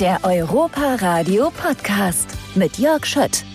Der Europa Radio Podcast mit Jörg Schött.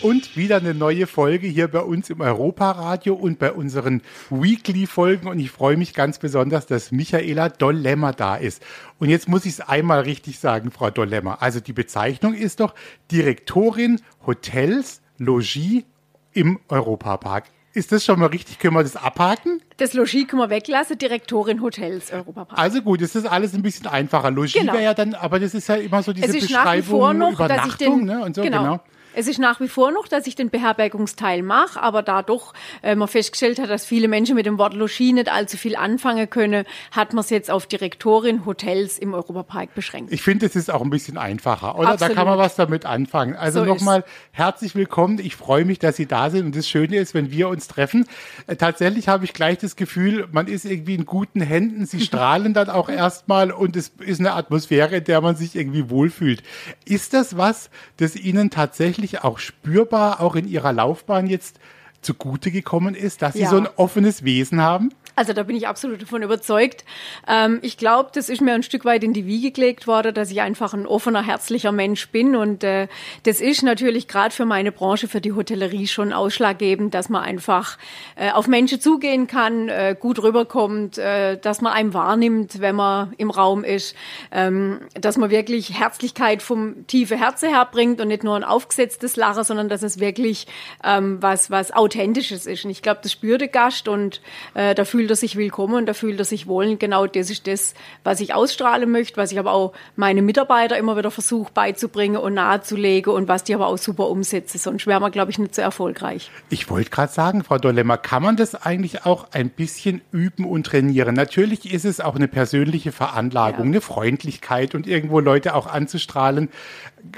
Und wieder eine neue Folge hier bei uns im Europa-Radio und bei unseren Weekly-Folgen. Und ich freue mich ganz besonders, dass Michaela Dollemmer da ist. Und jetzt muss ich es einmal richtig sagen, Frau Dollemmer. Also die Bezeichnung ist doch Direktorin Hotels, Logis im Europapark. Ist das schon mal richtig? Können wir das abhaken? Das Logis können wir weglassen, Direktorin Hotels Europapark. Also gut, das ist alles ein bisschen einfacher. Logis Genau. wäre ja dann, aber das ist ja immer so diese Es ist nach wie Beschreibung vor noch, Übernachtung, den, ne? Und so, genau. genau. Es ist nach wie vor noch, dass ich den Beherbergungsteil mache, aber da doch äh, man festgestellt hat, dass viele Menschen mit dem Wort Logis nicht allzu viel anfangen können, hat man es jetzt auf Direktorin Hotels im Europapark beschränkt. Ich finde, es ist auch ein bisschen einfacher, oder? Da Absolut. kann man was damit anfangen. Also So nochmal herzlich willkommen. Ich freue mich, dass Sie da sind. Und das Schöne ist, wenn wir uns treffen, äh, tatsächlich habe ich gleich das Gefühl, man ist irgendwie in guten Händen. Sie strahlen dann auch erstmal und es ist eine Atmosphäre, in der man sich irgendwie wohlfühlt. Ist das was, das Ihnen tatsächlich auch spürbar, auch in Ihrer Laufbahn jetzt zugute gekommen ist, dass Sie Ja. so ein offenes Wesen haben? Also da bin ich absolut davon überzeugt. Ähm, ich glaube, das ist mir ein Stück weit in die Wiege gelegt worden, dass ich einfach ein offener, herzlicher Mensch bin. Und äh, das ist natürlich gerade für meine Branche, für die Hotellerie schon ausschlaggebend, dass man einfach äh, auf Menschen zugehen kann, äh, gut rüberkommt, äh, dass man einem wahrnimmt, wenn man im Raum ist, ähm, dass man wirklich Herzlichkeit vom tiefe Herzen herbringt und nicht nur ein aufgesetztes Lachen, sondern dass es wirklich ähm, was, was Authentisches ist. Und ich glaube, das spürt der Gast und äh, da fühlt er sich willkommen und da fühlt er sich wohl. Und genau das ist das, was ich ausstrahlen möchte, was ich aber auch meine Mitarbeiter immer wieder versuche beizubringen und nahezulegen und was die aber auch super umsetzen. Sonst wären wir, glaube ich, nicht so erfolgreich. Ich wollte gerade sagen, Frau Dollemmer, kann man das eigentlich auch ein bisschen üben und trainieren? Natürlich ist es auch eine persönliche Veranlagung, Ja. eine Freundlichkeit und irgendwo Leute auch anzustrahlen.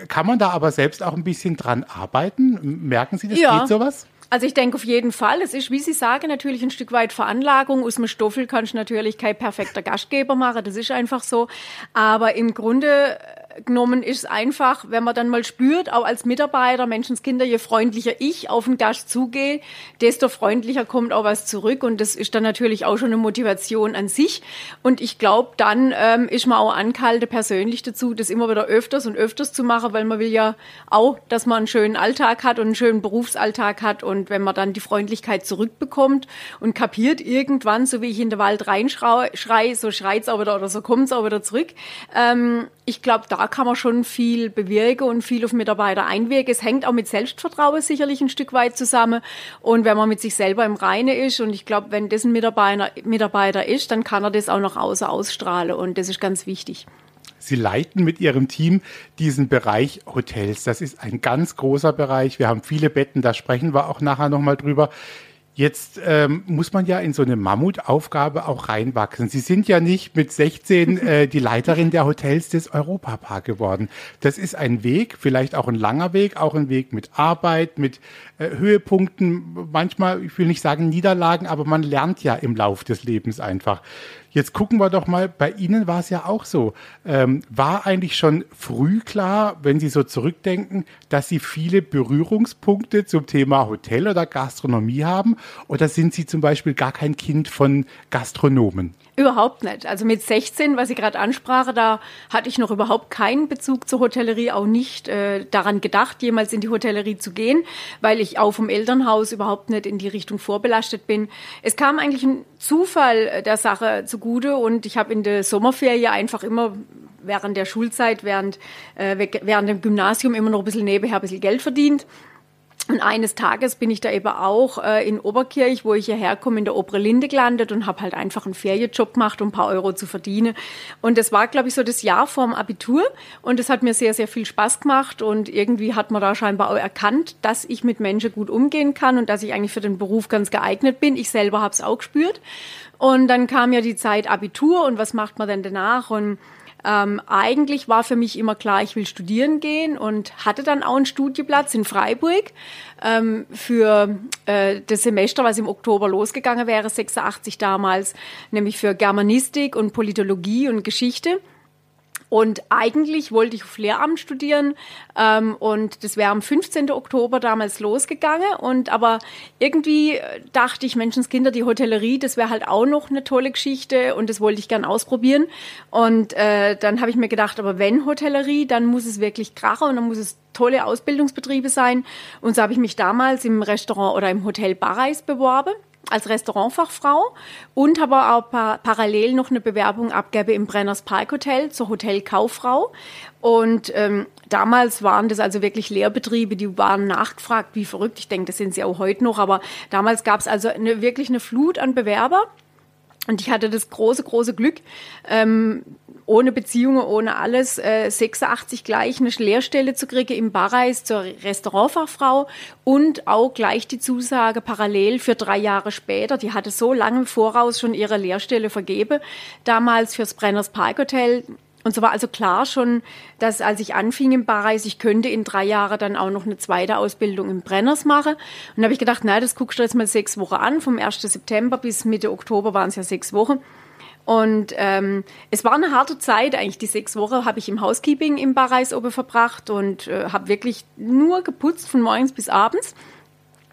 Kann man da aber selbst auch ein bisschen dran arbeiten? Merken Sie, das Ja. geht sowas? Also ich denke auf jeden Fall. Es ist, wie Sie sagen, natürlich ein Stück weit Veranlagung. Aus dem Stoffel kannst du natürlich kein perfekter Gastgeber machen. Das ist einfach so. Aber im Grunde genommen ist es einfach, wenn man dann mal spürt, auch als Mitarbeiter, Menschenskinder, je freundlicher ich auf den Gast zugehe, desto freundlicher kommt auch was zurück. Und das ist dann natürlich auch schon eine Motivation an sich. Und ich glaube, dann ähm, ist man auch angehalten, persönlich dazu, das immer wieder öfters und öfters zu machen, weil man will ja auch, dass man einen schönen Alltag hat und einen schönen Berufsalltag hat. Und wenn man dann die Freundlichkeit zurückbekommt und kapiert irgendwann, so wie ich in den Wald reinschrei, so schreit's auch wieder oder so kommt's auch wieder zurück. Ähm, ich glaube, da kann man schon viel bewirken und viel auf Mitarbeiter einwirken. Es hängt auch mit Selbstvertrauen sicherlich ein Stück weit zusammen. Und wenn man mit sich selber im Reine ist, und ich glaube, wenn das ein Mitarbeiter, Mitarbeiter ist, dann kann er das auch nach außen ausstrahlen. Und das ist ganz wichtig. Sie leiten mit Ihrem Team diesen Bereich Hotels. Das ist ein ganz großer Bereich. Wir haben viele Betten, da sprechen wir auch nachher nochmal drüber. Jetzt ähm, muss man ja in so eine Mammutaufgabe auch reinwachsen. Sie sind ja nicht mit 16 äh, die Leiterin der Hotels des Europapark geworden. Das ist ein Weg, vielleicht auch ein langer Weg, auch ein Weg mit Arbeit, mit äh, Höhepunkten, manchmal, ich will nicht sagen Niederlagen, aber man lernt ja im Lauf des Lebens einfach. Jetzt gucken wir doch mal, bei Ihnen war es ja auch so. Ähm, war eigentlich schon früh klar, wenn Sie so zurückdenken, dass Sie viele Berührungspunkte zum Thema Hotel oder Gastronomie haben? Oder sind Sie zum Beispiel gar kein Kind von Gastronomen? Überhaupt nicht. Also mit 16, was ich gerade ansprache, da hatte ich noch überhaupt keinen Bezug zur Hotellerie, auch nicht äh, daran gedacht, jemals in die Hotellerie zu gehen, weil ich auch vom Elternhaus überhaupt nicht in die Richtung vorbelastet bin. Es kam eigentlich ein Zufall der Sache zugute und ich habe in der Sommerferie einfach immer während der Schulzeit, während, äh, während dem Gymnasium immer noch ein bisschen nebenher ein bisschen Geld verdient. Und eines Tages bin ich da eben auch äh, in Oberkirch, wo ich hierher komme, in der Obere Linde gelandet und habe halt einfach einen Ferienjob gemacht, um ein paar Euro zu verdienen. Und das war, glaube ich, so das Jahr vorm Abitur. Und es hat mir sehr, sehr viel Spaß gemacht. Und irgendwie hat man da scheinbar auch erkannt, dass ich mit Menschen gut umgehen kann und dass ich eigentlich für den Beruf ganz geeignet bin. Ich selber habe es auch gespürt. Und dann kam ja die Zeit Abitur und was macht man denn danach? Und ähm, eigentlich war für mich immer klar, ich will studieren gehen und hatte dann auch einen Studieplatz in Freiburg ähm, für äh, das Semester, was im Oktober losgegangen wäre, 86 damals, nämlich für Germanistik und Politologie und Geschichte. Und eigentlich wollte ich auf Lehramt studieren ähm, und das wäre am 15. Oktober damals losgegangen. Und aber irgendwie dachte ich, Menschenskinder, die Hotellerie, das wäre halt auch noch eine tolle Geschichte und das wollte ich gern ausprobieren. Und äh, dann habe ich mir gedacht, aber wenn Hotellerie, dann muss es wirklich krachen und dann muss es tolle Ausbildungsbetriebe sein. Und so habe ich mich damals im Restaurant oder im Hotel Barreis beworben als Restaurantfachfrau und habe auch par parallel noch eine Bewerbung abgebe im Brenners Park Hotel zur Hotelkauffrau. Und ähm, damals waren das also wirklich Lehrbetriebe, die waren nachgefragt, wie verrückt. Ich denke, das sind sie auch heute noch, aber damals gab es also eine, wirklich eine Flut an Bewerber. Und ich hatte das große, große Glück, ähm, ohne Beziehungen, ohne alles, äh, 86 gleich eine Lehrstelle zu kriegen im Barreis zur Restaurantfachfrau und auch gleich die Zusage parallel für drei Jahre später. Die hatte so lange im Voraus schon ihre Lehrstelle vergeben, damals fürs Brenners Park Hotel und so war also klar schon, dass als ich anfing im Barreis, ich könnte in drei Jahren dann auch noch eine zweite Ausbildung im Brenners machen. Und da habe ich gedacht, na, das guckst du jetzt mal sechs Wochen an. Vom 1. September bis Mitte Oktober waren es ja sechs Wochen. Und ähm, es war eine harte Zeit, eigentlich die sechs Wochen habe ich im Housekeeping im Barreis oben verbracht und äh, habe wirklich nur geputzt von morgens bis abends.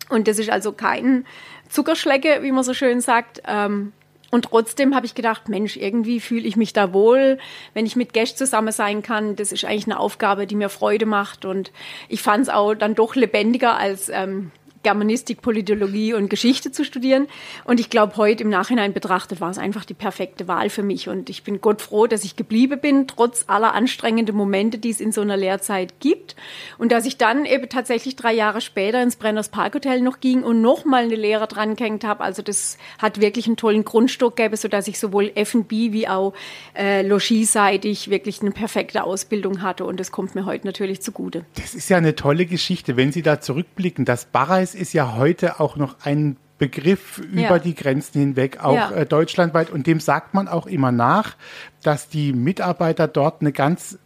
Und das ist also kein Zuckerschlecke, wie man so schön sagt. Ähm, und trotzdem habe ich gedacht, Mensch, irgendwie fühle ich mich da wohl, wenn ich mit Gästen zusammen sein kann. Das ist eigentlich eine Aufgabe, die mir Freude macht. Und ich fand es auch dann doch lebendiger als ähm, Germanistik, Politologie und Geschichte zu studieren. Und ich glaube, heute im Nachhinein betrachtet war es einfach die perfekte Wahl für mich. Und ich bin Gott froh, dass ich geblieben bin, trotz aller anstrengenden Momente, die es in so einer Lehrzeit gibt. Und dass ich dann eben tatsächlich drei Jahre später ins Brenners Parkhotel noch ging und nochmal eine Lehre dran gehängt habe. Also das hat wirklich einen tollen Grundstock gegeben, sodass ich sowohl F&B wie auch äh, logieseitig wirklich eine perfekte Ausbildung hatte. Und das kommt mir heute natürlich zugute. Das ist ja eine tolle Geschichte, wenn Sie da zurückblicken. Das Barreis Preis ist ja heute auch noch ein Begriff über ja. die Grenzen hinweg, auch ja. äh, deutschlandweit. Und dem sagt man auch immer nach, dass die Mitarbeiter dort eine ganz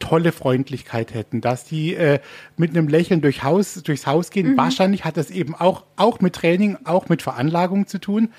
tolle Freundlichkeit hätten, dass die äh, mit einem Lächeln durch Haus, durchs Haus gehen. Mhm. Wahrscheinlich hat das eben auch, auch mit Training, auch mit Veranlagung zu tun.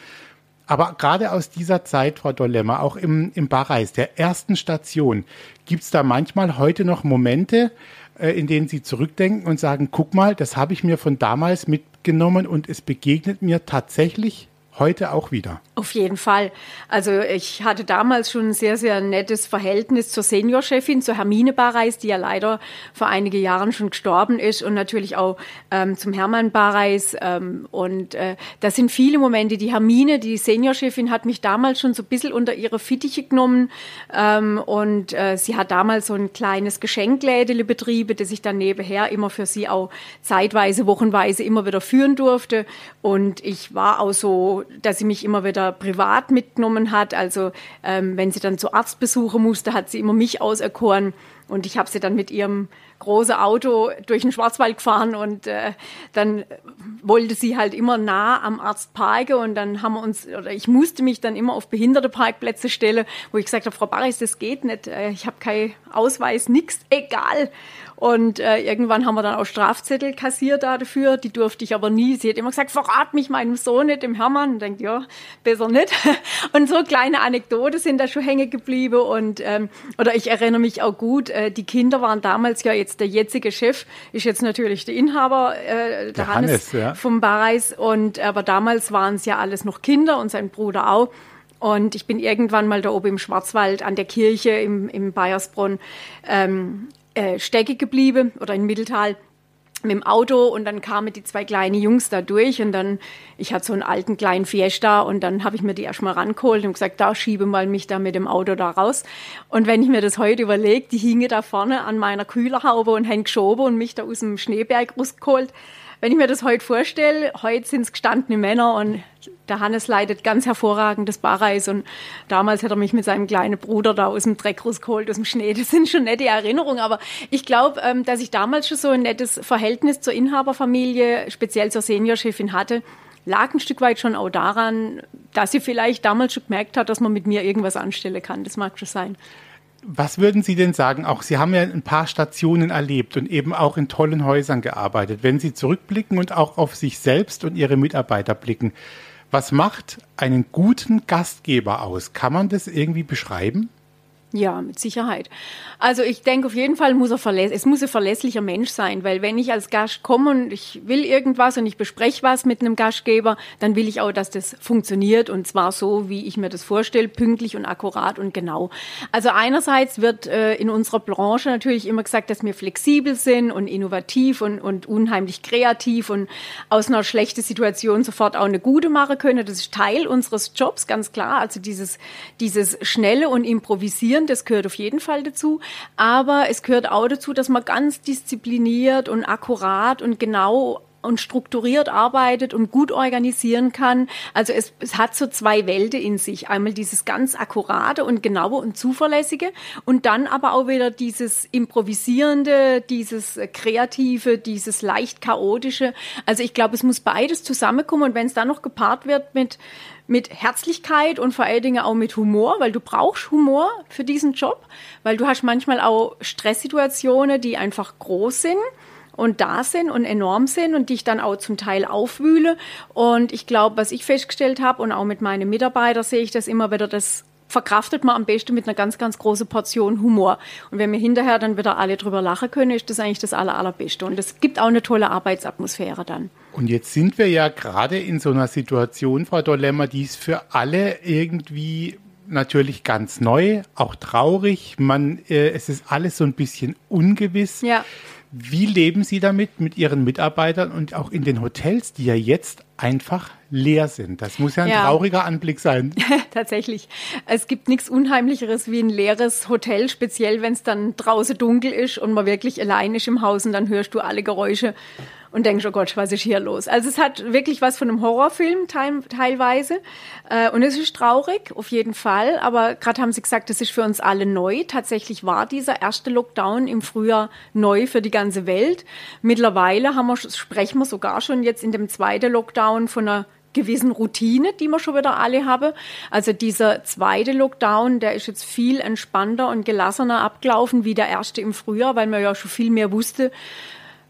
Aber gerade aus dieser Zeit, Frau Dollemmer, auch im, im Barreis, der ersten Station, gibt es da manchmal heute noch Momente, äh, in denen sie zurückdenken und sagen, guck mal, das habe ich mir von damals mitgenommen und es begegnet mir tatsächlich heute auch wieder. Auf jeden Fall. Also ich hatte damals schon ein sehr, sehr nettes Verhältnis zur Seniorchefin, zur Hermine Barreis, die ja leider vor einigen Jahren schon gestorben ist und natürlich auch ähm, zum Hermann Barreis. Ähm, und äh, das sind viele Momente. Die Hermine, die Seniorchefin, hat mich damals schon so ein bisschen unter ihre Fittiche genommen ähm, und äh, sie hat damals so ein kleines Geschenklädele betrieben, das ich dann nebenher immer für sie auch zeitweise, wochenweise immer wieder führen durfte. Und ich war auch so, dass sie mich immer wieder privat mitgenommen hat. Also ähm, wenn sie dann zu Arztbesuche musste, hat sie immer mich auserkoren. Und ich habe sie dann mit ihrem großen Auto durch den Schwarzwald gefahren und äh, dann wollte sie halt immer nah am Arzt parken und dann haben wir uns, oder ich musste mich dann immer auf behinderte Parkplätze stellen, wo ich gesagt habe, Frau Barris, das geht nicht, äh, ich habe keinen Ausweis, nix, egal. Und äh, irgendwann haben wir dann auch Strafzettel kassiert dafür. Die durfte ich aber nie. Sie hat immer gesagt, verrat mich meinem Sohn nicht, dem Hermann. Und denkt, ja, besser nicht. Und so kleine Anekdoten sind da schon hängen geblieben. Und ähm, oder ich erinnere mich auch gut, äh, die Kinder waren damals ja jetzt der jetzige Chef, ist jetzt natürlich der Inhaber, äh, der, der Hannes, Hannes ja. vom Bareis. Und aber damals waren es ja alles noch Kinder und sein Bruder auch. Und ich bin irgendwann mal da oben im Schwarzwald an der Kirche im, im Bayersbronn ähm, äh, stecke geblieben oder in Mitteltal mit dem Auto und dann kamen die zwei kleinen Jungs da durch und dann, ich hatte so einen alten kleinen Fiesta und dann habe ich mir die erstmal rangeholt und gesagt, da schiebe mal mich da mit dem Auto da raus. Und wenn ich mir das heute überlege, die hingen da vorne an meiner Kühlerhaube und haben geschoben und mich da aus dem Schneeberg rausgeholt, wenn ich mir das heute vorstelle, heute sind es gestandene Männer und der Hannes leitet ganz hervorragend das Barreis und damals hat er mich mit seinem kleinen Bruder da aus dem Dreck rausgeholt, aus dem Schnee. Das sind schon nette Erinnerungen, aber ich glaube, ähm, dass ich damals schon so ein nettes Verhältnis zur Inhaberfamilie, speziell zur Seniorchefin hatte, lag ein Stück weit schon auch daran, dass sie vielleicht damals schon gemerkt hat, dass man mit mir irgendwas anstellen kann. Das mag schon sein. Was würden Sie denn sagen? Auch Sie haben ja ein paar Stationen erlebt und eben auch in tollen Häusern gearbeitet. Wenn Sie zurückblicken und auch auf sich selbst und Ihre Mitarbeiter blicken, was macht einen guten Gastgeber aus? Kann man das irgendwie beschreiben? Ja, mit Sicherheit. Also ich denke auf jeden Fall muss er verläss es muss ein verlässlicher Mensch sein, weil wenn ich als Gast komme und ich will irgendwas und ich bespreche was mit einem Gastgeber, dann will ich auch, dass das funktioniert und zwar so, wie ich mir das vorstelle, pünktlich und akkurat und genau. Also einerseits wird äh, in unserer Branche natürlich immer gesagt, dass wir flexibel sind und innovativ und, und unheimlich kreativ und aus einer schlechten Situation sofort auch eine gute machen können. Das ist Teil unseres Jobs, ganz klar. Also dieses, dieses schnelle und improvisieren, das gehört auf jeden Fall dazu. Aber es gehört auch dazu, dass man ganz diszipliniert und akkurat und genau und strukturiert arbeitet und gut organisieren kann. Also es, es hat so zwei Welten in sich. Einmal dieses ganz akkurate und genaue und zuverlässige und dann aber auch wieder dieses improvisierende, dieses kreative, dieses leicht chaotische. Also ich glaube, es muss beides zusammenkommen und wenn es dann noch gepaart wird mit mit Herzlichkeit und vor allen Dingen auch mit Humor, weil du brauchst Humor für diesen Job, weil du hast manchmal auch Stresssituationen, die einfach groß sind und da sind und enorm sind und dich dann auch zum Teil aufwühle. Und ich glaube, was ich festgestellt habe und auch mit meinen Mitarbeitern sehe ich das immer wieder, das verkraftet man am besten mit einer ganz, ganz großen Portion Humor. Und wenn wir hinterher dann wieder alle drüber lachen können, ist das eigentlich das Aller, Allerbeste. Und es gibt auch eine tolle Arbeitsatmosphäre dann. Und jetzt sind wir ja gerade in so einer Situation, Frau Dollemmer, die ist für alle irgendwie natürlich ganz neu, auch traurig. Man, äh, es ist alles so ein bisschen ungewiss. Ja. Wie leben Sie damit mit Ihren Mitarbeitern und auch in den Hotels, die ja jetzt einfach leer sind? Das muss ja ein ja. trauriger Anblick sein. Tatsächlich. Es gibt nichts Unheimlicheres wie ein leeres Hotel, speziell wenn es dann draußen dunkel ist und man wirklich allein ist im Haus und dann hörst du alle Geräusche und denkst, oh Gott, was ist hier los? Also es hat wirklich was von einem Horrorfilm teil, teilweise äh, und es ist traurig, auf jeden Fall, aber gerade haben Sie gesagt, das ist für uns alle neu. Tatsächlich war dieser erste Lockdown im Frühjahr neu für die ganze Welt. Mittlerweile haben wir, sprechen wir sogar schon jetzt in dem zweiten Lockdown von einer gewissen Routine, die wir schon wieder alle haben. Also dieser zweite Lockdown, der ist jetzt viel entspannter und gelassener abgelaufen wie der erste im Frühjahr, weil man ja schon viel mehr wusste,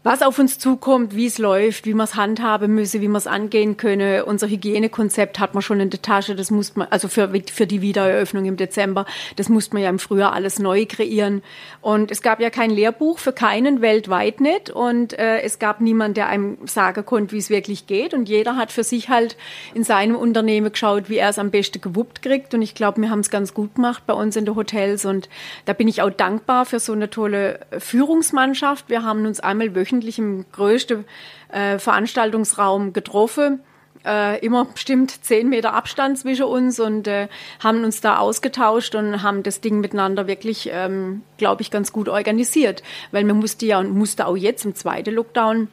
was auf uns zukommt, wie es läuft, wie man es handhaben müsse, wie man es angehen könne. Unser Hygienekonzept hat man schon in der Tasche, das muss man, also für, für die Wiedereröffnung im Dezember, das musste man ja im Frühjahr alles neu kreieren. Und es gab ja kein Lehrbuch für keinen weltweit nicht und äh, es gab niemand, der einem sagen konnte, wie es wirklich geht. Und jeder hat für sich halt in seinem Unternehmen geschaut, wie er es am besten gewuppt kriegt. Und ich glaube, wir haben es ganz gut gemacht bei uns in den Hotels und da bin ich auch dankbar für so eine tolle Führungsmannschaft. Wir haben uns einmal wöchentlich wöchentlich im größten äh, Veranstaltungsraum getroffen. Äh, immer bestimmt zehn Meter Abstand zwischen uns und äh, haben uns da ausgetauscht und haben das Ding miteinander wirklich, ähm, glaube ich, ganz gut organisiert. Weil man musste ja und musste auch jetzt im zweiten Lockdown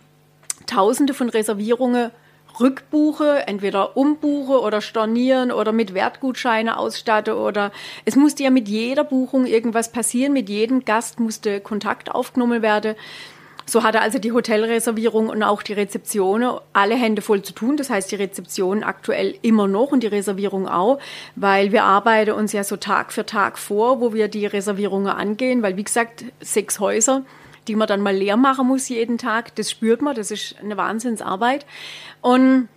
Tausende von Reservierungen rückbuche, entweder umbuche oder stornieren oder mit Wertgutscheine ausstatte oder es musste ja mit jeder Buchung irgendwas passieren, mit jedem Gast musste Kontakt aufgenommen werden. So hatte also die Hotelreservierung und auch die Rezeption alle Hände voll zu tun. Das heißt, die Rezeption aktuell immer noch und die Reservierung auch, weil wir arbeiten uns ja so Tag für Tag vor, wo wir die Reservierungen angehen, weil wie gesagt, sechs Häuser die man dann mal leer machen muss jeden Tag, das spürt man, das ist eine Wahnsinnsarbeit. Und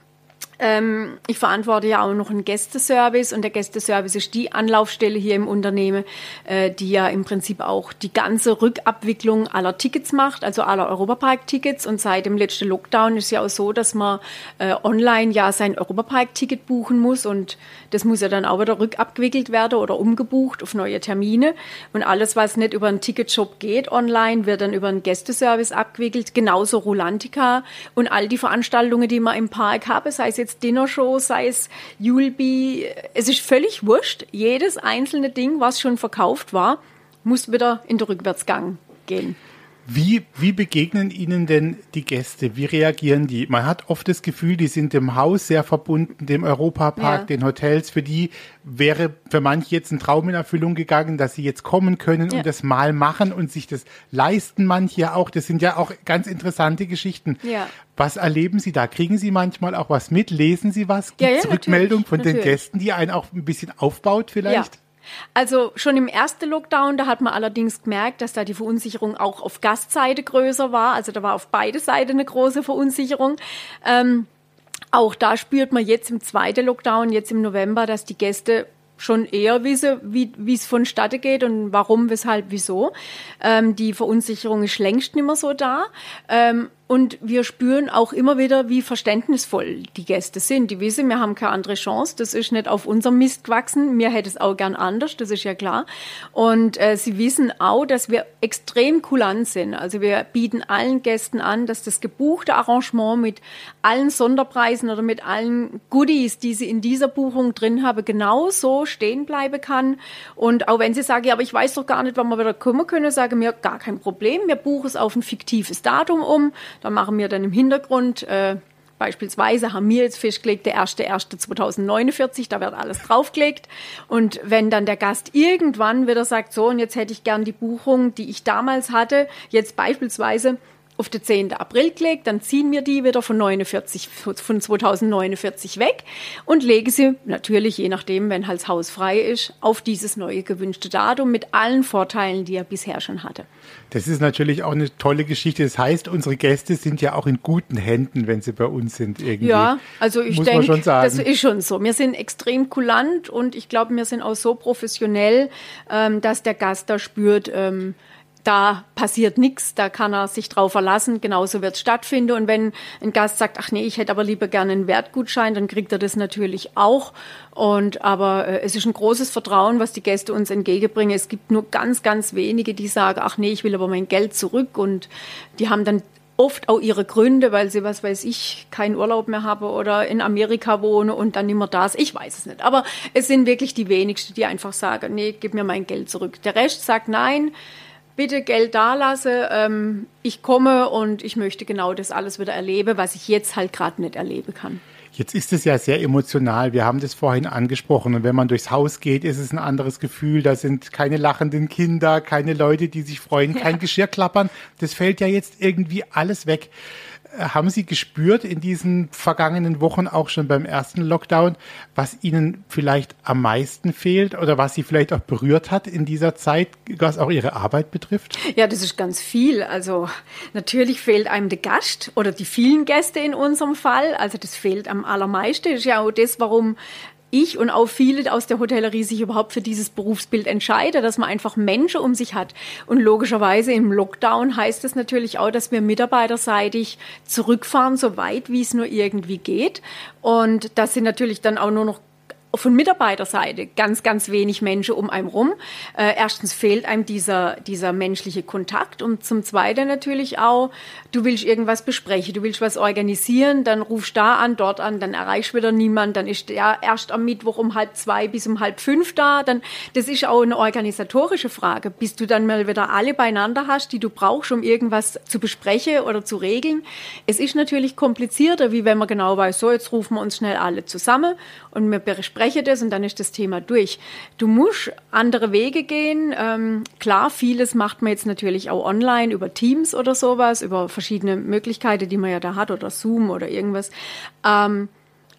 ähm, ich verantworte ja auch noch einen Gästeservice und der Gästeservice ist die Anlaufstelle hier im Unternehmen, äh, die ja im Prinzip auch die ganze Rückabwicklung aller Tickets macht, also aller Europapark-Tickets. Und seit dem letzten Lockdown ist ja auch so, dass man äh, online ja sein Europapark-Ticket buchen muss und das muss ja dann auch wieder rückabgewickelt werden oder umgebucht auf neue Termine. Und alles, was nicht über einen Ticketshop geht online, wird dann über einen Gästeservice abgewickelt. Genauso Rulantica und all die Veranstaltungen, die man im Park habe, sei es jetzt Dinnershow, sei es Julbi. Es ist völlig wurscht. Jedes einzelne Ding, was schon verkauft war, muss wieder in den Rückwärtsgang gehen. Wie, wie begegnen Ihnen denn die Gäste? Wie reagieren die? Man hat oft das Gefühl, die sind dem Haus sehr verbunden, dem Europapark, ja. den Hotels. Für die wäre für manche jetzt ein Traum in Erfüllung gegangen, dass sie jetzt kommen können ja. und das mal machen und sich das leisten manche ja auch. Das sind ja auch ganz interessante Geschichten. Ja. Was erleben Sie da? Kriegen Sie manchmal auch was mit? Lesen Sie was? Gibt es Rückmeldungen von natürlich. den Gästen, die einen auch ein bisschen aufbaut vielleicht? Also schon im ersten Lockdown, da hat man allerdings gemerkt, dass da die Verunsicherung auch auf Gastseite größer war. Also da war auf beide Seiten eine große Verunsicherung. Ähm, auch da spürt man jetzt im zweiten Lockdown, jetzt im November, dass die Gäste schon eher wissen, wie wie es vonstatten geht und warum, weshalb, wieso. Ähm, die Verunsicherung ist längst nicht mehr so da. Ähm, und wir spüren auch immer wieder, wie verständnisvoll die Gäste sind. Die wissen, wir haben keine andere Chance. Das ist nicht auf unserem Mist gewachsen. Mir hätte es auch gern anders, das ist ja klar. Und äh, sie wissen auch, dass wir extrem kulant sind. Also wir bieten allen Gästen an, dass das gebuchte Arrangement mit allen Sonderpreisen oder mit allen Goodies, die sie in dieser Buchung drin haben, genauso stehen bleiben kann. Und auch wenn sie sagen, ja, aber ich weiß doch gar nicht, wann wir wieder kommen können, sagen wir, gar kein Problem. Wir buchen es auf ein fiktives Datum um da machen wir dann im Hintergrund äh, Beispielsweise haben wir jetzt festgelegt, der 1.1.2049, da wird alles draufgelegt. Und wenn dann der Gast irgendwann wieder sagt, so, und jetzt hätte ich gern die Buchung, die ich damals hatte, jetzt beispielsweise auf den 10. April gelegt, dann ziehen wir die wieder von 49, von 2049 weg und legen sie natürlich, je nachdem, wenn halt das Haus frei ist, auf dieses neue gewünschte Datum mit allen Vorteilen, die er bisher schon hatte. Das ist natürlich auch eine tolle Geschichte. Das heißt, unsere Gäste sind ja auch in guten Händen, wenn sie bei uns sind irgendwie. Ja, also ich denke, das ist schon so. Wir sind extrem kulant und ich glaube, wir sind auch so professionell, ähm, dass der Gast da spürt, ähm, da passiert nichts, da kann er sich drauf verlassen, genauso wird es stattfinden. Und wenn ein Gast sagt, ach nee, ich hätte aber lieber gerne einen Wertgutschein, dann kriegt er das natürlich auch. Und aber äh, es ist ein großes Vertrauen, was die Gäste uns entgegenbringen. Es gibt nur ganz, ganz wenige, die sagen, ach nee, ich will aber mein Geld zurück. Und die haben dann oft auch ihre Gründe, weil sie, was weiß ich, keinen Urlaub mehr haben oder in Amerika wohnen und dann nicht mehr da ist. Ich weiß es nicht. Aber es sind wirklich die wenigsten, die einfach sagen, nee, gib mir mein Geld zurück. Der Rest sagt nein bitte Geld dalasse, ähm, ich komme und ich möchte genau das alles wieder erleben, was ich jetzt halt gerade nicht erleben kann. Jetzt ist es ja sehr emotional. Wir haben das vorhin angesprochen. Und wenn man durchs Haus geht, ist es ein anderes Gefühl. Da sind keine lachenden Kinder, keine Leute, die sich freuen, kein ja. Geschirr klappern. Das fällt ja jetzt irgendwie alles weg. Haben Sie gespürt in diesen vergangenen Wochen, auch schon beim ersten Lockdown, was Ihnen vielleicht am meisten fehlt oder was Sie vielleicht auch berührt hat in dieser Zeit, was auch Ihre Arbeit betrifft? Ja, das ist ganz viel. Also natürlich fehlt einem der Gast oder die vielen Gäste in unserem Fall. Also das fehlt am allermeisten. Das ist ja auch das, warum ich und auch viele aus der Hotellerie sich überhaupt für dieses Berufsbild entscheiden, dass man einfach Menschen um sich hat. Und logischerweise im Lockdown heißt es natürlich auch, dass wir mitarbeiterseitig zurückfahren, so weit wie es nur irgendwie geht. Und das sind natürlich dann auch nur noch von Mitarbeiterseite ganz, ganz wenig Menschen um einen rum. Äh, erstens fehlt einem dieser, dieser menschliche Kontakt und zum Zweiten natürlich auch, du willst irgendwas besprechen, du willst was organisieren, dann rufst da an, dort an, dann erreichst wieder niemand, dann ist der erst am Mittwoch um halb zwei bis um halb fünf da, dann, das ist auch eine organisatorische Frage, bis du dann mal wieder alle beieinander hast, die du brauchst, um irgendwas zu besprechen oder zu regeln. Es ist natürlich komplizierter, wie wenn man genau weiß, so, jetzt rufen wir uns schnell alle zusammen und wir besprechen das und dann ist das Thema durch. Du musst andere Wege gehen. Ähm, klar, vieles macht man jetzt natürlich auch online über Teams oder sowas, über verschiedene Möglichkeiten, die man ja da hat oder Zoom oder irgendwas. Ähm,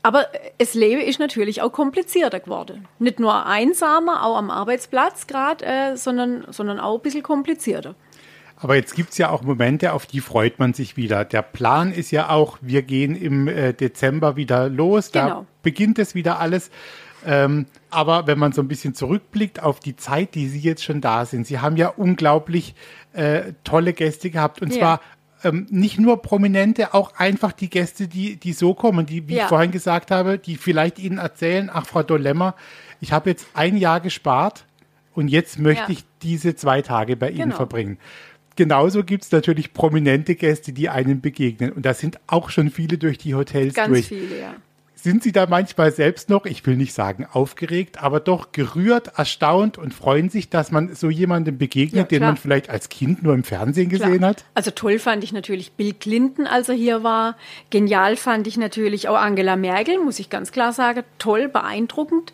aber das Leben ist natürlich auch komplizierter geworden. Nicht nur einsamer, auch am Arbeitsplatz gerade, äh, sondern, sondern auch ein bisschen komplizierter. Aber jetzt gibt's ja auch Momente, auf die freut man sich wieder. Der Plan ist ja auch, wir gehen im äh, Dezember wieder los. Da genau. beginnt es wieder alles. Ähm, aber wenn man so ein bisschen zurückblickt auf die Zeit, die Sie jetzt schon da sind, Sie haben ja unglaublich äh, tolle Gäste gehabt. Und ja. zwar ähm, nicht nur Prominente, auch einfach die Gäste, die, die so kommen, die, wie ja. ich vorhin gesagt habe, die vielleicht Ihnen erzählen, ach, Frau Dolemmer, ich habe jetzt ein Jahr gespart und jetzt möchte ja. ich diese zwei Tage bei Ihnen genau. verbringen genauso gibt es natürlich prominente Gäste, die einem begegnen. Und da sind auch schon viele durch die Hotels Ganz durch. viele, ja. Sind Sie da manchmal selbst noch, ich will nicht sagen aufgeregt, aber doch gerührt, erstaunt und freuen sich, dass man so jemandem begegnet, ja, den man vielleicht als Kind nur im Fernsehen gesehen klar. hat? Also toll fand ich natürlich Bill Clinton, als er hier war. Genial fand ich natürlich auch Angela Merkel, muss ich ganz klar sagen. Toll, beeindruckend.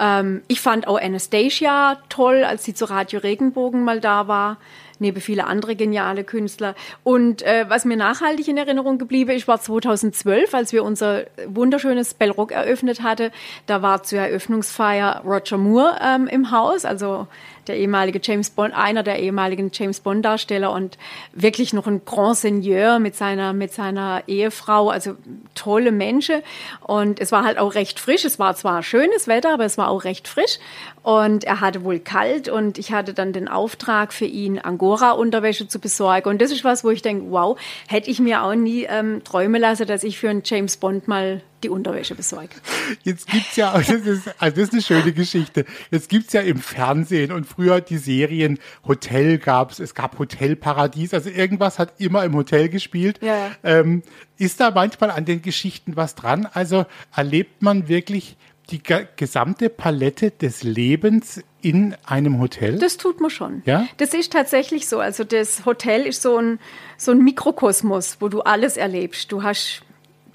Ähm, ich fand auch Anastasia toll, als sie zu Radio Regenbogen mal da war neben viele andere geniale Künstler. Und äh, was mir nachhaltig in Erinnerung geblieben ist, war 2012, als wir unser wunderschönes Bellrock eröffnet hatte. Da war zur Eröffnungsfeier Roger Moore ähm, im Haus, also der ehemalige James Bond, einer der ehemaligen James Bond Darsteller und wirklich noch ein Grand Seigneur mit seiner, mit seiner Ehefrau, also tolle Menschen. Und es war halt auch recht frisch. Es war zwar schönes Wetter, aber es war auch recht frisch. Und er hatte wohl kalt und ich hatte dann den Auftrag für ihn, Angora-Unterwäsche zu besorgen. Und das ist was, wo ich denke, wow, hätte ich mir auch nie ähm, träumen lassen, dass ich für einen James Bond mal die Unterwäsche besorge. Jetzt gibt's ja, das ist, also das ist eine schöne Geschichte. Jetzt gibt's ja im Fernsehen und früher die Serien Hotel gab's, es gab Hotelparadies, also irgendwas hat immer im Hotel gespielt. Ja. Ähm, ist da manchmal an den Geschichten was dran? Also erlebt man wirklich die gesamte Palette des Lebens in einem Hotel? Das tut man schon. Ja? Das ist tatsächlich so. Also das Hotel ist so ein, so ein Mikrokosmos, wo du alles erlebst. Du hast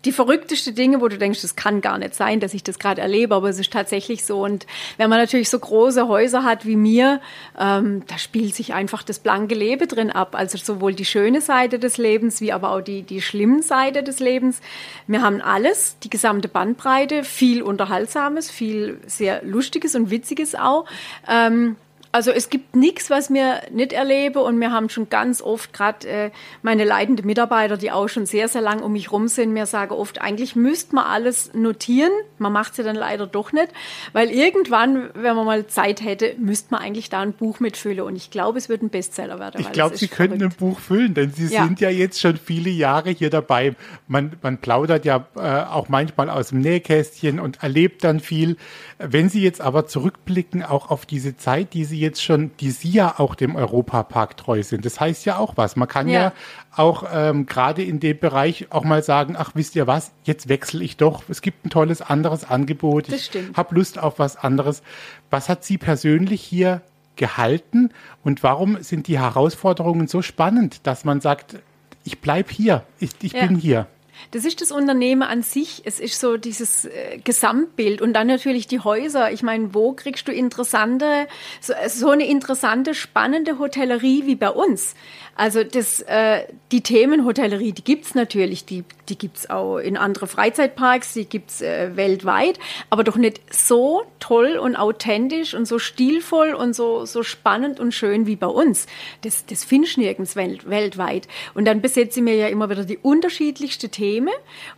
die verrückteste Dinge, wo du denkst, das kann gar nicht sein, dass ich das gerade erlebe, aber es ist tatsächlich so. Und wenn man natürlich so große Häuser hat wie mir, ähm, da spielt sich einfach das blanke Leben drin ab. Also sowohl die schöne Seite des Lebens wie aber auch die, die schlimme Seite des Lebens. Wir haben alles, die gesamte Bandbreite, viel Unterhaltsames, viel sehr Lustiges und Witziges auch. Ähm, also es gibt nichts, was mir nicht erlebe und wir haben schon ganz oft gerade äh, meine leitenden Mitarbeiter, die auch schon sehr, sehr lang um mich rum sind, mir sagen oft, eigentlich müsste man alles notieren. Man macht sie dann leider doch nicht, weil irgendwann, wenn man mal Zeit hätte, müsste man eigentlich da ein Buch mitfüllen und ich glaube, es wird ein Bestseller werden. Ich glaube, Sie könnten ein Buch füllen, denn Sie ja. sind ja jetzt schon viele Jahre hier dabei. Man, man plaudert ja äh, auch manchmal aus dem Nähkästchen und erlebt dann viel. Wenn Sie jetzt aber zurückblicken, auch auf diese Zeit, die Sie jetzt schon, die Sie ja auch dem Europapark treu sind, das heißt ja auch was. Man kann ja, ja auch ähm, gerade in dem Bereich auch mal sagen, ach, wisst ihr was, jetzt wechsle ich doch. Es gibt ein tolles anderes Angebot. Das stimmt. Ich habe Lust auf was anderes. Was hat Sie persönlich hier gehalten und warum sind die Herausforderungen so spannend, dass man sagt, ich bleib hier, ich, ich ja. bin hier? Das ist das Unternehmen an sich. Es ist so dieses äh, Gesamtbild und dann natürlich die Häuser. Ich meine, wo kriegst du interessante, so, so eine interessante, spannende Hotellerie wie bei uns? Also das, äh, die Themenhotellerie, die gibt's natürlich, die, die gibt's auch in andere Freizeitparks, die gibt's äh, weltweit, aber doch nicht so toll und authentisch und so stilvoll und so, so spannend und schön wie bei uns. Das, das findest du nirgends welt, weltweit. Und dann besetze mir ja immer wieder die unterschiedlichste Themen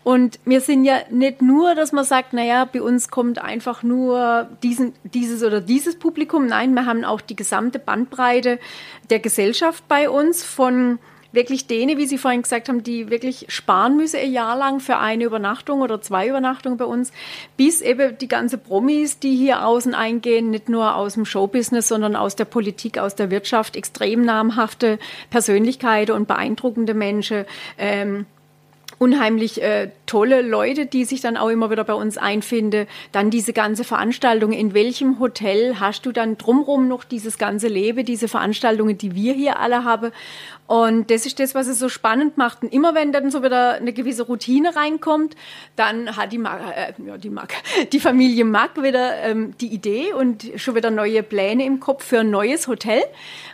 und wir sind ja nicht nur, dass man sagt, naja, bei uns kommt einfach nur diesen, dieses oder dieses Publikum. Nein, wir haben auch die gesamte Bandbreite der Gesellschaft bei uns von wirklich denen, wie Sie vorhin gesagt haben, die wirklich sparen müssen ein Jahr lang für eine Übernachtung oder zwei Übernachtungen bei uns, bis eben die ganze Promis, die hier außen eingehen, nicht nur aus dem Showbusiness, sondern aus der Politik, aus der Wirtschaft, extrem namhafte Persönlichkeiten und beeindruckende Menschen. Ähm, unheimlich äh, tolle Leute, die sich dann auch immer wieder bei uns einfinden. Dann diese ganze Veranstaltung. In welchem Hotel hast du dann drumherum noch dieses ganze Leben, diese Veranstaltungen, die wir hier alle haben? Und das ist das, was es so spannend macht. Und immer wenn dann so wieder eine gewisse Routine reinkommt, dann hat die, Mag, äh, ja, die, Mag, die Familie Mack wieder ähm, die Idee und schon wieder neue Pläne im Kopf für ein neues Hotel.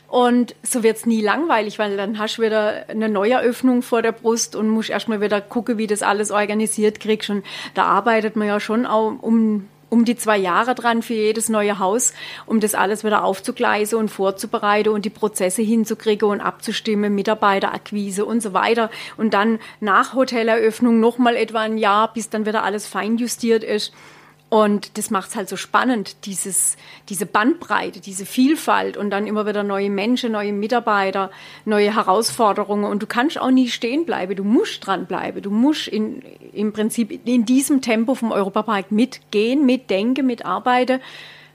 Und so wird's nie langweilig, weil dann hast du wieder eine Neueröffnung vor der Brust und musst erstmal wieder gucken, wie das alles organisiert kriegst. Und da arbeitet man ja schon auch um, um die zwei Jahre dran für jedes neue Haus, um das alles wieder aufzugleisen und vorzubereiten und die Prozesse hinzukriegen und abzustimmen, Mitarbeiterakquise und so weiter. Und dann nach Hoteleröffnung nochmal etwa ein Jahr, bis dann wieder alles feinjustiert ist. Und das macht es halt so spannend, dieses, diese Bandbreite, diese Vielfalt und dann immer wieder neue Menschen, neue Mitarbeiter, neue Herausforderungen. Und du kannst auch nie stehen bleiben, du musst dranbleiben. Du musst in, im Prinzip in diesem Tempo vom Europapark mitgehen, mitdenken, mitarbeiten.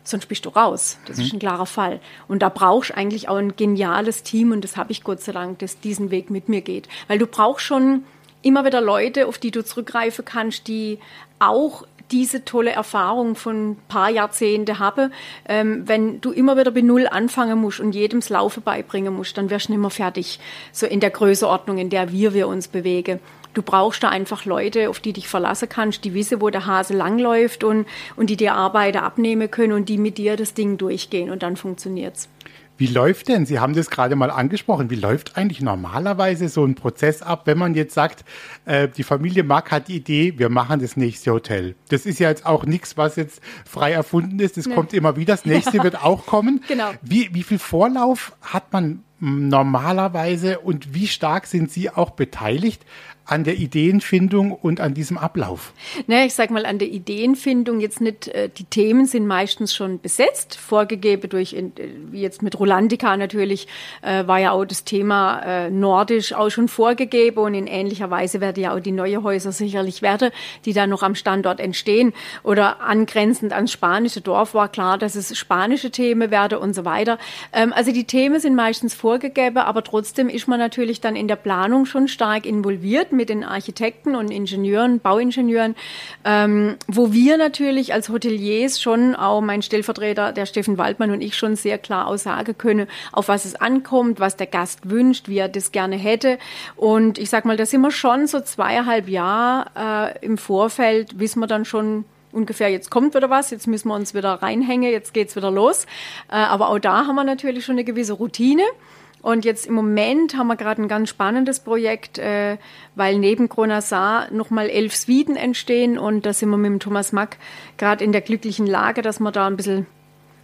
Sonst bist du raus. Das mhm. ist ein klarer Fall. Und da brauchst du eigentlich auch ein geniales Team und das habe ich Gott sei Dank, das diesen Weg mit mir geht. Weil du brauchst schon immer wieder Leute, auf die du zurückgreifen kannst, die auch diese tolle Erfahrung von ein paar Jahrzehnten habe, ähm, wenn du immer wieder bei Null anfangen musst und jedem das Laufe beibringen musst, dann wirst du nicht mehr fertig. So in der Größeordnung, in der wir, wir uns bewegen. Du brauchst da einfach Leute, auf die dich verlassen kannst, die wissen, wo der Hase langläuft und, und die dir Arbeiter abnehmen können und die mit dir das Ding durchgehen und dann funktioniert's. Wie läuft denn, Sie haben das gerade mal angesprochen, wie läuft eigentlich normalerweise so ein Prozess ab, wenn man jetzt sagt, äh, die Familie Mack hat die Idee, wir machen das nächste Hotel. Das ist ja jetzt auch nichts, was jetzt frei erfunden ist, das nee. kommt immer wieder, das nächste wird auch kommen. Genau. Wie, wie viel Vorlauf hat man normalerweise und wie stark sind Sie auch beteiligt an der Ideenfindung und an diesem Ablauf? Naja, ich sag mal, an der Ideenfindung jetzt nicht, äh, die Themen sind meistens schon besetzt, vorgegeben durch, äh, wie jetzt mit Rolandica natürlich, äh, war ja auch das Thema Nordisch auch schon vorgegeben und in ähnlicher Weise werden ja auch die neue Häuser sicherlich werden, die da noch am Standort entstehen oder angrenzend ans spanische Dorf war klar, dass es spanische Themen werden und so weiter. Ähm, also die Themen sind meistens vorgegeben, aber trotzdem ist man natürlich dann in der Planung schon stark involviert mit den Architekten und Ingenieuren, Bauingenieuren, ähm, wo wir natürlich als Hoteliers schon, auch mein Stellvertreter, der Steffen Waldmann und ich schon sehr klar aussagen können, auf was es ankommt, was der Gast wünscht, wie er das gerne hätte. Und ich sag mal, da sind wir schon so zweieinhalb Jahre äh, im Vorfeld, wissen wir dann schon, ungefähr, jetzt kommt wieder was, jetzt müssen wir uns wieder reinhängen, jetzt geht's wieder los. Äh, aber auch da haben wir natürlich schon eine gewisse Routine. Und jetzt im Moment haben wir gerade ein ganz spannendes Projekt, äh, weil neben Kronasar nochmal elf Suiten entstehen und da sind wir mit dem Thomas Mack gerade in der glücklichen Lage, dass wir da ein bisschen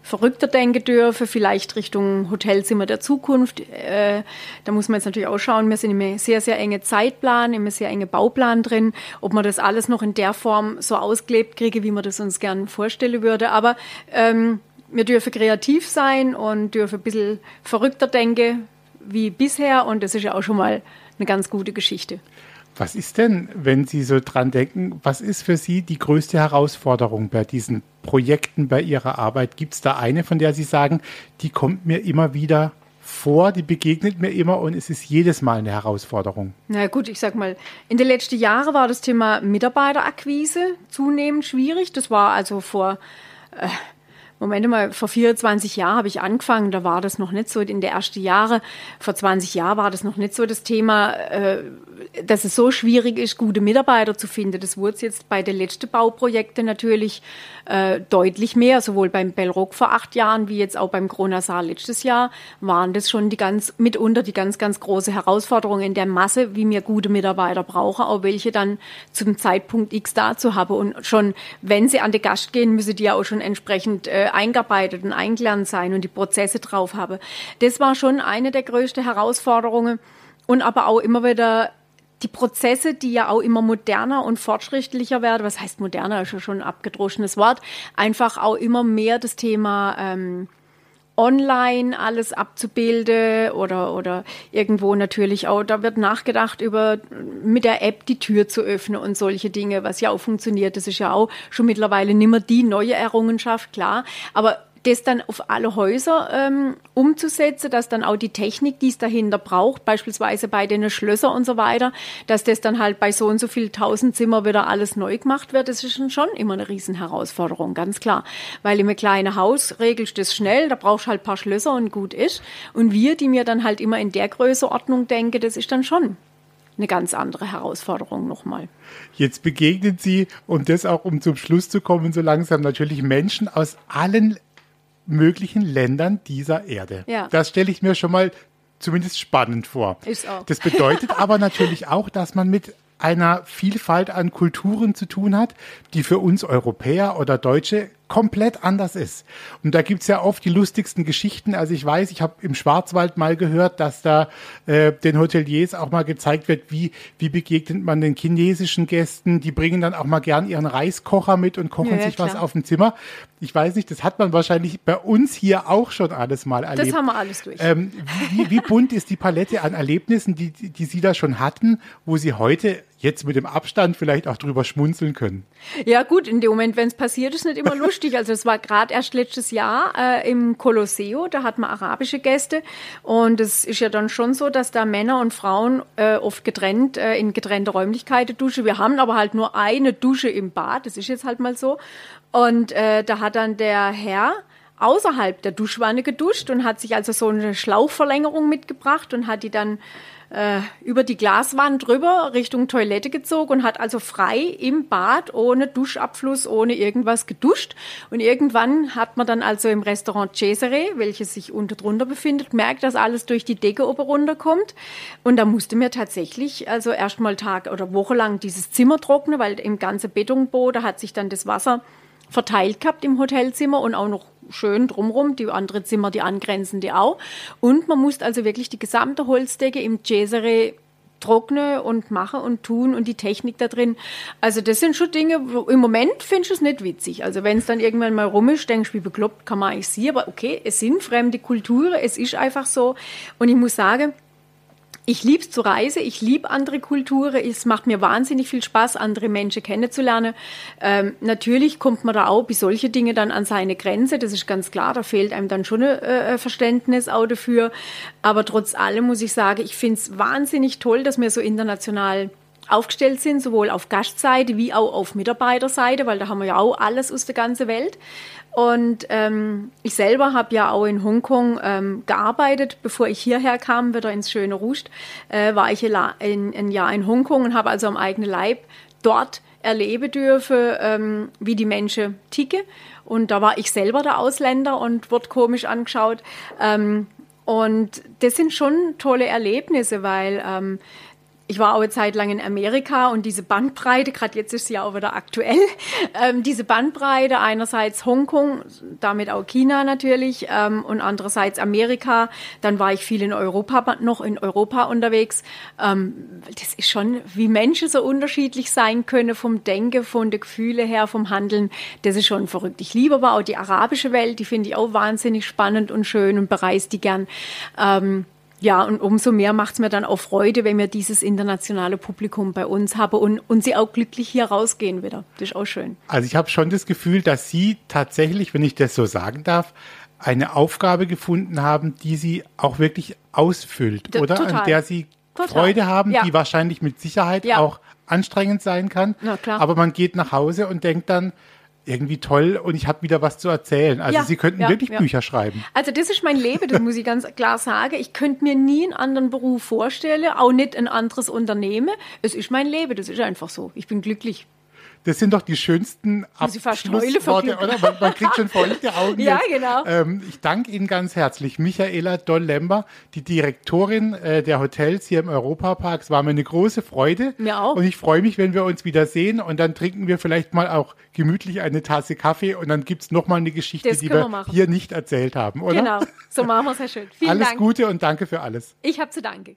verrückter denken dürfen, vielleicht Richtung Hotelzimmer der Zukunft. Äh, da muss man jetzt natürlich auch schauen, wir sind im sehr, sehr enge Zeitplan, im sehr enge Bauplan drin, ob man das alles noch in der Form so ausgelebt kriege, wie man das uns gern vorstellen würde. Aber ähm, wir dürfen kreativ sein und dürfen ein bisschen verrückter denken wie bisher und das ist ja auch schon mal eine ganz gute Geschichte. Was ist denn, wenn Sie so dran denken, was ist für Sie die größte Herausforderung bei diesen Projekten, bei Ihrer Arbeit? Gibt es da eine, von der Sie sagen, die kommt mir immer wieder vor, die begegnet mir immer und es ist jedes Mal eine Herausforderung? Na gut, ich sag mal, in den letzten Jahren war das Thema Mitarbeiterakquise zunehmend schwierig. Das war also vor äh, Moment mal, vor 24 Jahren habe ich angefangen, da war das noch nicht so in der ersten Jahre. Vor 20 Jahren war das noch nicht so das Thema, äh, dass es so schwierig ist, gute Mitarbeiter zu finden. Das wurde jetzt bei den letzten Bauprojekten natürlich äh, deutlich mehr. Sowohl beim Bellrock vor acht Jahren wie jetzt auch beim Kronasar letztes Jahr waren das schon die ganz, mitunter die ganz, ganz große Herausforderung in der Masse, wie mir gute Mitarbeiter brauchen, auch welche dann zum Zeitpunkt X dazu haben. Und schon, wenn sie an den Gast gehen, müssen die ja auch schon entsprechend äh, eingearbeitet und eingelernt sein und die Prozesse drauf habe. Das war schon eine der größten Herausforderungen und aber auch immer wieder die Prozesse, die ja auch immer moderner und fortschrittlicher werden, was heißt moderner, ist ja schon ein abgedroschenes Wort, einfach auch immer mehr das Thema ähm, online alles abzubilden oder, oder irgendwo natürlich auch, da wird nachgedacht über mit der App die Tür zu öffnen und solche Dinge, was ja auch funktioniert. Das ist ja auch schon mittlerweile nicht mehr die neue Errungenschaft, klar. Aber das dann auf alle Häuser ähm, umzusetzen, dass dann auch die Technik, die es dahinter braucht, beispielsweise bei den Schlössern und so weiter, dass das dann halt bei so und so viel tausend Zimmer wieder alles neu gemacht wird, das ist schon immer eine Riesenherausforderung, ganz klar. Weil im kleinen Haus regelst du das schnell, da brauchst du halt ein paar Schlösser und gut ist. Und wir, die mir dann halt immer in der Größeordnung denken, das ist dann schon eine ganz andere Herausforderung nochmal. Jetzt begegnen Sie, und das auch um zum Schluss zu kommen, so langsam natürlich Menschen aus allen möglichen Ländern dieser Erde. Ja. Das stelle ich mir schon mal zumindest spannend vor. Ist auch. Das bedeutet aber natürlich auch, dass man mit einer Vielfalt an Kulturen zu tun hat, die für uns Europäer oder Deutsche komplett anders ist. Und da gibt's ja oft die lustigsten Geschichten. Also ich weiß, ich habe im Schwarzwald mal gehört, dass da äh, den Hoteliers auch mal gezeigt wird, wie, wie begegnet man den chinesischen Gästen. Die bringen dann auch mal gern ihren Reiskocher mit und kochen ja, sich klar. was auf dem Zimmer. Ich weiß nicht, das hat man wahrscheinlich bei uns hier auch schon alles mal erlebt. Das haben wir alles durch. Ähm, wie, wie bunt ist die Palette an Erlebnissen, die, die Sie da schon hatten, wo Sie heute jetzt mit dem Abstand vielleicht auch drüber schmunzeln können? Ja gut, in dem Moment, wenn es passiert, ist nicht immer lustig. Also es war gerade erst letztes Jahr äh, im Colosseo, da hatten wir arabische Gäste und es ist ja dann schon so, dass da Männer und Frauen äh, oft getrennt äh, in getrennte Räumlichkeiten duschen. Wir haben aber halt nur eine Dusche im Bad, das ist jetzt halt mal so. Und äh, da hat dann der Herr außerhalb der Duschwanne geduscht und hat sich also so eine Schlauchverlängerung mitgebracht und hat die dann äh, über die Glaswand drüber Richtung Toilette gezogen und hat also frei im Bad ohne Duschabfluss, ohne irgendwas geduscht. Und irgendwann hat man dann also im Restaurant Cesare, welches sich unter drunter befindet, merkt, dass alles durch die Decke oben runterkommt. Und da musste mir tatsächlich also erstmal Tag oder Woche lang dieses Zimmer trocknen, weil im ganzen Betonboden hat sich dann das Wasser verteilt gehabt im Hotelzimmer und auch noch schön drumrum, die andere Zimmer, die angrenzende auch. Und man muss also wirklich die gesamte Holzdecke im Cesare trocknen und machen und tun und die Technik da drin. Also das sind schon Dinge, im Moment finde ich es nicht witzig. Also wenn es dann irgendwann mal rum ist, denkst du, wie bekloppt kann man eigentlich sie, aber okay, es sind fremde Kulturen, es ist einfach so. Und ich muss sagen, ich liebe es zu reisen, ich liebe andere Kulturen, es macht mir wahnsinnig viel Spaß, andere Menschen kennenzulernen. Ähm, natürlich kommt man da auch bei solche Dinge dann an seine Grenze, das ist ganz klar, da fehlt einem dann schon ein äh, Verständnis auch dafür. Aber trotz allem muss ich sagen, ich finde es wahnsinnig toll, dass wir so international aufgestellt sind, sowohl auf Gastseite wie auch auf Mitarbeiterseite, weil da haben wir ja auch alles aus der ganzen Welt. Und ähm, ich selber habe ja auch in Hongkong ähm, gearbeitet. Bevor ich hierher kam, wieder ins schöne Rust, äh, war ich ein, ein Jahr in Hongkong und habe also am eigenen Leib dort erleben dürfen, ähm, wie die Menschen ticken. Und da war ich selber der Ausländer und wurde komisch angeschaut. Ähm, und das sind schon tolle Erlebnisse, weil ähm, ich war auch eine Zeit lang in Amerika und diese Bandbreite, gerade jetzt ist sie auch wieder aktuell, ähm, diese Bandbreite, einerseits Hongkong, damit auch China natürlich ähm, und andererseits Amerika, dann war ich viel in Europa, noch in Europa unterwegs. Ähm, das ist schon, wie Menschen so unterschiedlich sein können vom Denken, von den Gefühlen her, vom Handeln, das ist schon verrückt. Ich liebe aber auch die arabische Welt, die finde ich auch wahnsinnig spannend und schön und bereise die gern. Ähm, ja, und umso mehr macht es mir dann auch Freude, wenn wir dieses internationale Publikum bei uns haben und, und sie auch glücklich hier rausgehen wieder. Das ist auch schön. Also ich habe schon das Gefühl, dass Sie tatsächlich, wenn ich das so sagen darf, eine Aufgabe gefunden haben, die Sie auch wirklich ausfüllt, D oder? Total. An der Sie total. Freude haben, ja. die wahrscheinlich mit Sicherheit ja. auch anstrengend sein kann. Na, klar. Aber man geht nach Hause und denkt dann, irgendwie toll und ich habe wieder was zu erzählen. Also ja, Sie könnten ja, wirklich ja. Bücher schreiben. Also das ist mein Leben, das muss ich ganz klar sagen. Ich könnte mir nie einen anderen Beruf vorstellen, auch nicht ein anderes Unternehmen. Es ist mein Leben, das ist einfach so. Ich bin glücklich. Das sind doch die schönsten Abschlussworte, oder? Man, man, kriegt schon feuchte Augen. ja, jetzt. genau. Ähm, ich danke Ihnen ganz herzlich. Michaela Doll-Lember, die Direktorin äh, der Hotels hier im Europapark. Es war mir eine große Freude. Mir auch. Und ich freue mich, wenn wir uns wieder sehen und dann trinken wir vielleicht mal auch gemütlich eine Tasse Kaffee und dann gibt es nochmal eine Geschichte, das die wir, wir hier nicht erzählt haben, oder? Genau, so machen wir es, Herr Schön. Vielen alles Dank. Gute und danke für alles. Ich habe zu danken.